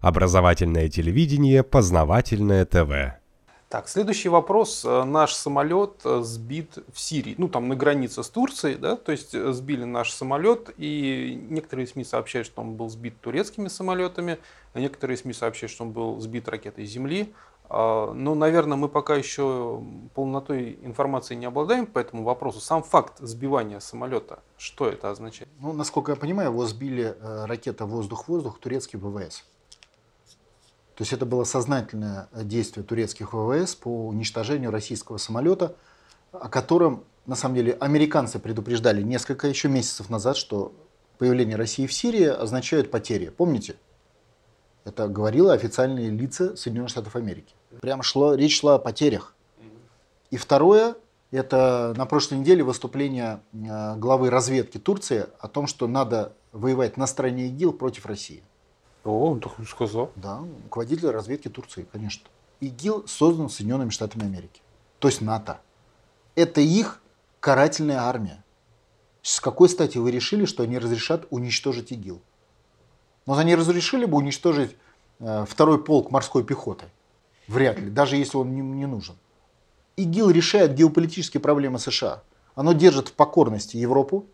Образовательное телевидение, познавательное ТВ. Так, следующий вопрос. Э, наш самолет э, сбит в Сирии, ну там на границе с Турцией, да, то есть э, сбили наш самолет, и некоторые СМИ сообщают, что он был сбит турецкими самолетами, а некоторые СМИ сообщают, что он был сбит ракетой Земли. А, ну, наверное, мы пока еще полнотой информации не обладаем по этому вопросу. Сам факт сбивания самолета, что это означает? Ну, насколько я понимаю, его сбили ракета воздух-воздух турецкий ВВС. То есть это было сознательное действие турецких ВВС по уничтожению российского самолета, о котором, на самом деле, американцы предупреждали несколько еще месяцев назад, что появление России в Сирии означает потери. Помните? Это говорило официальные лица Соединенных Штатов Америки. Прямо шло, речь шла о потерях. И второе, это на прошлой неделе выступление э, главы разведки Турции о том, что надо воевать на стороне ИГИЛ против России. О, он так сказал. Да, руководитель разведки Турции, конечно. ИГИЛ создан Соединенными Штатами Америки, то есть НАТО. Это их карательная армия. С какой стати вы решили, что они разрешат уничтожить ИГИЛ? Но они разрешили бы уничтожить э, второй полк морской пехоты? Вряд ли, даже если он не, не нужен. ИГИЛ решает геополитические проблемы США. Оно держит в покорности Европу,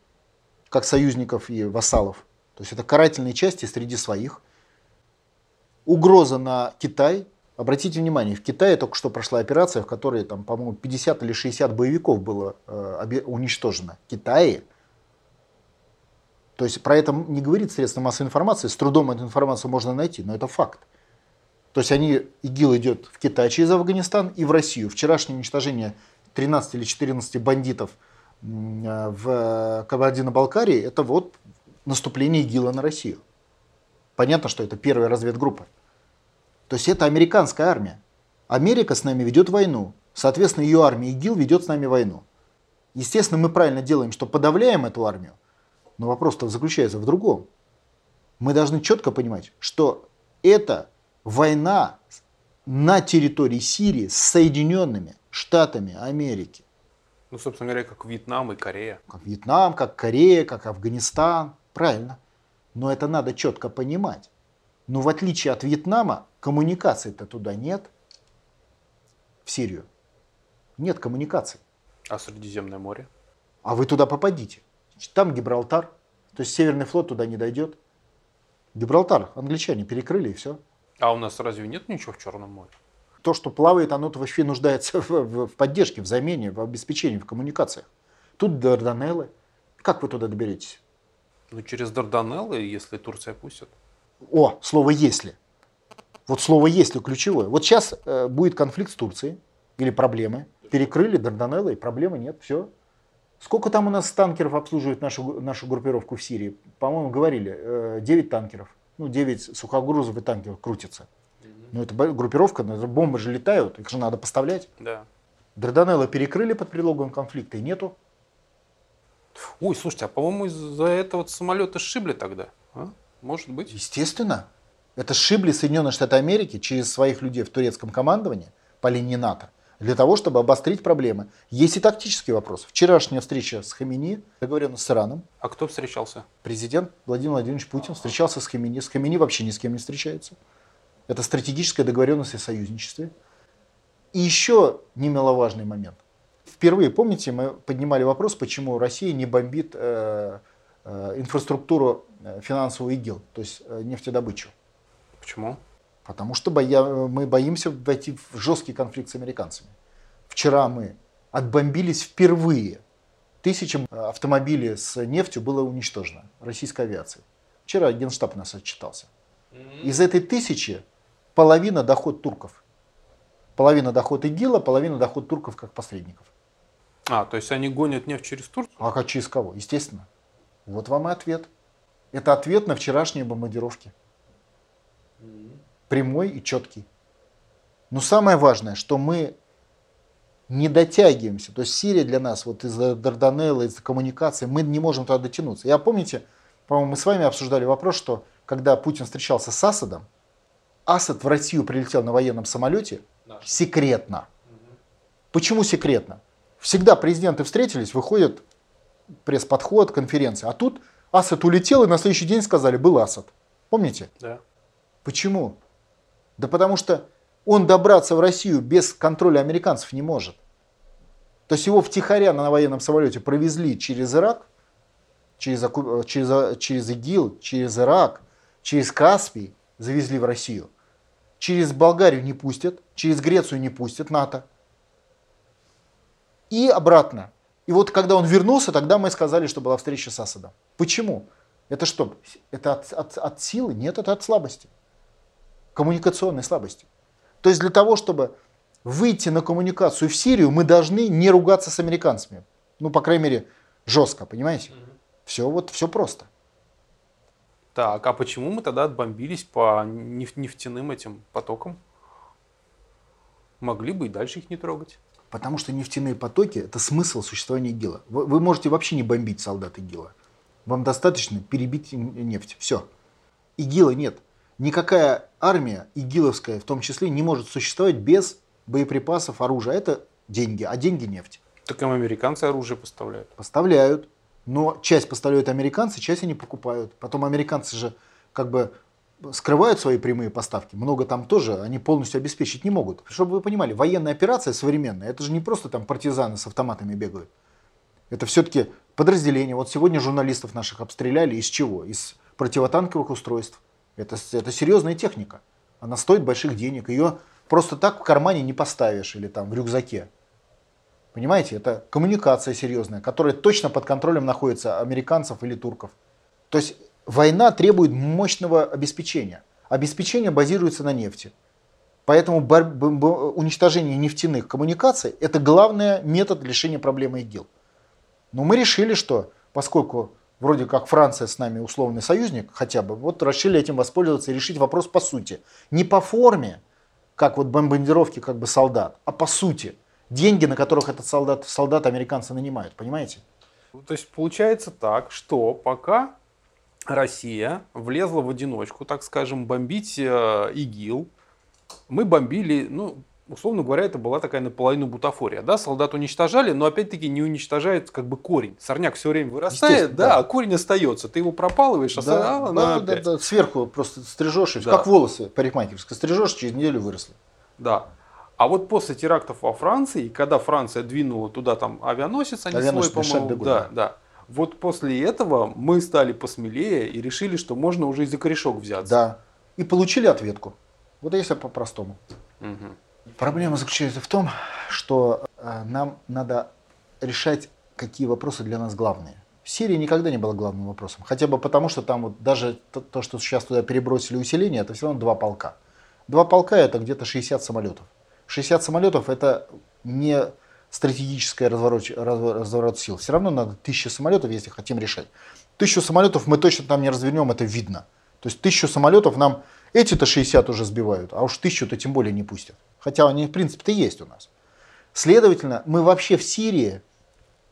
как союзников и вассалов. То есть это карательные части среди своих – угроза на Китай. Обратите внимание, в Китае только что прошла операция, в которой, там, по-моему, 50 или 60 боевиков было э, уничтожено. В Китае. То есть про это не говорит средства массовой информации, с трудом эту информацию можно найти, но это факт. То есть они, ИГИЛ идет в Китай через Афганистан и в Россию. Вчерашнее уничтожение 13 или 14 бандитов э, в Кабардино-Балкарии, это вот наступление ИГИЛа на Россию. Понятно, что это первая разведгруппа. То есть это американская армия. Америка с нами ведет войну. Соответственно, ее армия ИГИЛ ведет с нами войну. Естественно, мы правильно делаем, что подавляем эту армию. Но вопрос-то заключается в другом. Мы должны четко понимать, что это война на территории Сирии с Соединенными Штатами Америки. Ну, собственно говоря, как Вьетнам и Корея. Как Вьетнам, как Корея, как Афганистан. Правильно. Но это надо четко понимать. Но в отличие от Вьетнама, коммуникаций-то туда нет. В Сирию. Нет коммуникаций. А Средиземное море? А вы туда попадите. Там Гибралтар. То есть Северный флот туда не дойдет. Гибралтар англичане перекрыли и все. А у нас разве нет ничего в Черном море? То, что плавает, оно вообще нуждается в, в, в поддержке, в замене, в обеспечении, в коммуникациях. Тут Дарданеллы. Как вы туда доберетесь? Ну, через Дарданеллы, если Турция пустит. О, слово «если». Вот слово «если» ключевое. Вот сейчас э, будет конфликт с Турцией или проблемы. Перекрыли Дарданеллы, и проблемы нет, все. Сколько там у нас танкеров обслуживает нашу, нашу группировку в Сирии? По-моему, говорили, э, 9 танкеров. Ну, 9 сухогрузов и танкеров крутятся. Ну, это группировка, бомбы же летают, их же надо поставлять. Да. Дарданеллы перекрыли под предлогом конфликта, и нету. Ой, слушайте, а по-моему из-за этого самолета сшибли тогда. А? Может быть. Естественно. Это сшибли Соединенные Штаты Америки через своих людей в турецком командовании по линии НАТО для того, чтобы обострить проблемы. Есть и тактический вопрос. Вчерашняя встреча с Хамини, договоренность с Ираном. А кто встречался? Президент Владимир Владимирович Путин встречался с Хамини. С Хамини вообще ни с кем не встречается. Это стратегическая договоренность о союзничестве. И еще немаловажный момент. Впервые, помните, мы поднимали вопрос, почему Россия не бомбит э, э, инфраструктуру э, финансового ИГИЛ, то есть нефтедобычу. Почему? Потому что боя, мы боимся войти в жесткий конфликт с американцами. Вчера мы отбомбились впервые. Тысячам автомобилей с нефтью было уничтожено российской авиацией. Вчера Генштаб у нас отчитался. Из этой тысячи половина доход турков. Половина доход ИГИЛа, половина доход турков как посредников. А, то есть они гонят нефть через Турцию? А через кого? Естественно. Вот вам и ответ. Это ответ на вчерашние бомбардировки. Прямой и четкий. Но самое важное, что мы не дотягиваемся. То есть Сирия для нас, вот из-за Дарданелла, из-за коммуникации, мы не можем туда дотянуться. Я помните, по-моему, мы с вами обсуждали вопрос, что когда Путин встречался с Асадом, Асад в Россию прилетел на военном самолете Наш. секретно. Угу. Почему секретно? Всегда президенты встретились, выходят пресс-подход, конференция. А тут Асад улетел, и на следующий день сказали, был Асад. Помните? Да. Почему? Да потому что он добраться в Россию без контроля американцев не может. То есть его втихаря на военном самолете провезли через Ирак, через, через, через ИГИЛ, через Ирак, через Каспий, завезли в Россию. Через Болгарию не пустят, через Грецию не пустят НАТО. И обратно. И вот когда он вернулся, тогда мы сказали, что была встреча с Асадом. Почему? Это что? Это от, от, от силы? Нет, это от слабости. Коммуникационной слабости. То есть для того, чтобы выйти на коммуникацию в Сирию, мы должны не ругаться с американцами. Ну, по крайней мере, жестко, понимаете? Все вот, все просто. Так, а почему мы тогда отбомбились по нефтяным этим потокам? Могли бы и дальше их не трогать. Потому что нефтяные потоки – это смысл существования ИГИЛа. Вы, вы можете вообще не бомбить солдат ИГИЛа. Вам достаточно перебить нефть. Все. ИГИЛа нет. Никакая армия ИГИЛовская в том числе не может существовать без боеприпасов, оружия. Это деньги, а деньги – нефть. Так им американцы оружие поставляют. Поставляют. Но часть поставляют американцы, часть они покупают. Потом американцы же как бы скрывают свои прямые поставки. Много там тоже они полностью обеспечить не могут. Чтобы вы понимали, военная операция современная, это же не просто там партизаны с автоматами бегают. Это все-таки подразделение. Вот сегодня журналистов наших обстреляли из чего? Из противотанковых устройств. Это, это серьезная техника. Она стоит больших денег. Ее просто так в кармане не поставишь или там в рюкзаке. Понимаете, это коммуникация серьезная, которая точно под контролем находится американцев или турков. То есть война требует мощного обеспечения. Обеспечение базируется на нефти. Поэтому уничтожение нефтяных коммуникаций – это главный метод решения проблемы ИГИЛ. Но мы решили, что поскольку вроде как Франция с нами условный союзник хотя бы, вот решили этим воспользоваться и решить вопрос по сути. Не по форме, как вот бомбардировки как бы солдат, а по сути – деньги, на которых этот солдат, солдат американцы нанимают, понимаете? То есть получается так, что пока Россия влезла в одиночку, так скажем, бомбить э, ИГИЛ, мы бомбили, ну, условно говоря, это была такая наполовину бутафория. Да, солдат уничтожали, но опять-таки не уничтожает как бы корень. Сорняк все время вырастает, да, да, а корень остается. Ты его пропалываешь, а да, а, да, да, да, сверху просто стрижешь, да. как волосы парикмахерские, стрижешь, через неделю выросли. Да. А вот после терактов во Франции, когда Франция двинула туда там авианосец, они авианосец свой, по-моему, да, да. Вот после этого мы стали посмелее и решили, что можно уже и за корешок взяться. Да. И получили ответку. Вот если по-простому. Угу. Проблема заключается в том, что э, нам надо решать, какие вопросы для нас главные. Сирия никогда не была главным вопросом. Хотя бы потому, что там вот даже то, то, что сейчас туда перебросили усиление, это все равно два полка. Два полка это где-то 60 самолетов. 60 самолетов это не стратегический разворот, разворот сил. Все равно надо 1000 самолетов, если хотим решать. Тысячу самолетов мы точно там не развернем, это видно. То есть тысячу самолетов нам эти-то 60 уже сбивают, а уж тысячу-то тем более не пустят. Хотя они в принципе-то есть у нас. Следовательно, мы вообще в Сирии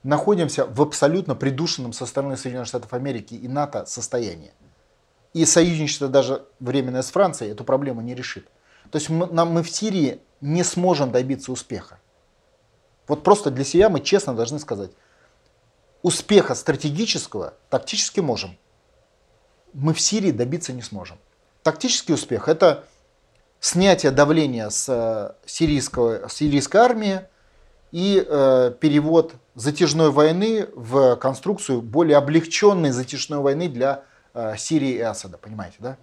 находимся в абсолютно придушенном со стороны Соединенных Штатов Америки и НАТО состоянии. И союзничество даже временное с Францией эту проблему не решит. То есть мы, нам, мы в Сирии не сможем добиться успеха. Вот просто для себя мы честно должны сказать, успеха стратегического тактически можем. Мы в Сирии добиться не сможем. Тактический успех – это снятие давления с э, сирийского, сирийской армии и э, перевод затяжной войны в конструкцию более облегченной затяжной войны для э, Сирии и Асада. Понимаете, да?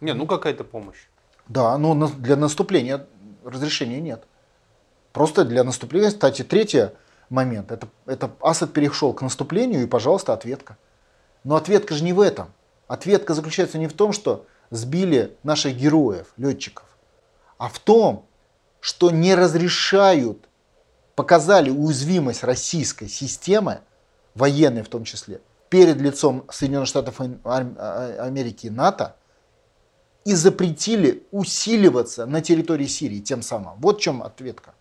Не, ну какая-то помощь. Да, но для наступления разрешения нет. Просто для наступления, кстати, третий момент, это, это Асад перешел к наступлению и, пожалуйста, ответка. Но ответка же не в этом. Ответка заключается не в том, что сбили наших героев, летчиков, а в том, что не разрешают, показали уязвимость российской системы, военной в том числе, перед лицом Соединенных Штатов Америки и НАТО, и запретили усиливаться на территории Сирии тем самым. Вот в чем ответка.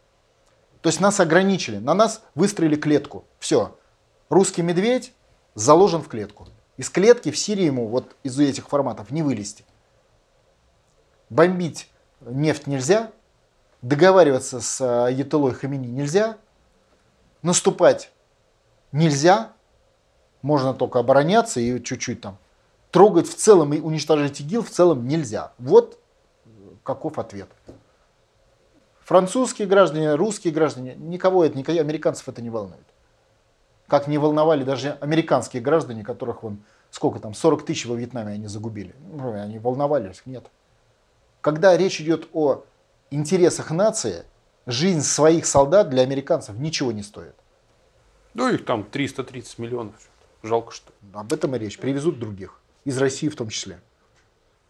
То есть нас ограничили, на нас выстроили клетку. Все. Русский медведь заложен в клетку. Из клетки в Сирии ему вот из этих форматов не вылезти. Бомбить нефть нельзя, договариваться с Ятылой Хамини нельзя, наступать нельзя, можно только обороняться и чуть-чуть там трогать в целом и уничтожать ИГИЛ в целом нельзя. Вот каков ответ. Французские граждане, русские граждане, никого это, никого, американцев это не волнует. Как не волновали даже американские граждане, которых вон, сколько там, 40 тысяч во Вьетнаме они загубили. Ну, они волновались? Нет. Когда речь идет о интересах нации, жизнь своих солдат для американцев ничего не стоит. Ну, их там 330 миллионов. Жалко, что. Об этом и речь. Привезут других. Из России в том числе.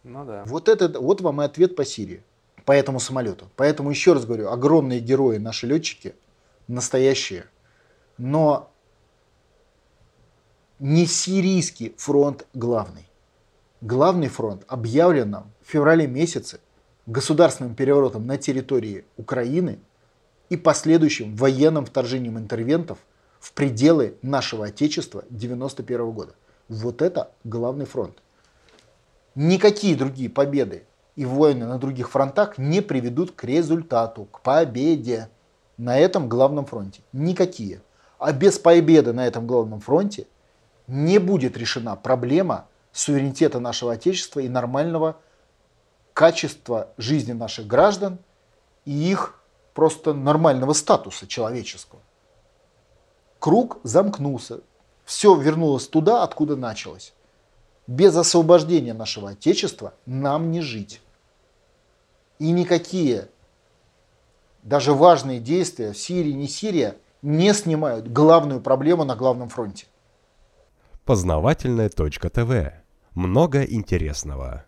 Ну да. Вот, это, вот вам и ответ по Сирии. По этому самолету. Поэтому еще раз говорю, огромные герои наши летчики. Настоящие. Но не сирийский фронт главный. Главный фронт объявлен нам в феврале месяце государственным переворотом на территории Украины и последующим военным вторжением интервентов в пределы нашего Отечества 1991 года. Вот это главный фронт. Никакие другие победы и войны на других фронтах не приведут к результату, к победе на этом главном фронте. Никакие. А без победы на этом главном фронте не будет решена проблема суверенитета нашего Отечества и нормального качества жизни наших граждан и их просто нормального статуса человеческого. Круг замкнулся. Все вернулось туда, откуда началось. Без освобождения нашего Отечества нам не жить. И никакие, даже важные действия в Сирии, не Сирия, не снимают главную проблему на главном фронте. Познавательная точка ТВ. Много интересного.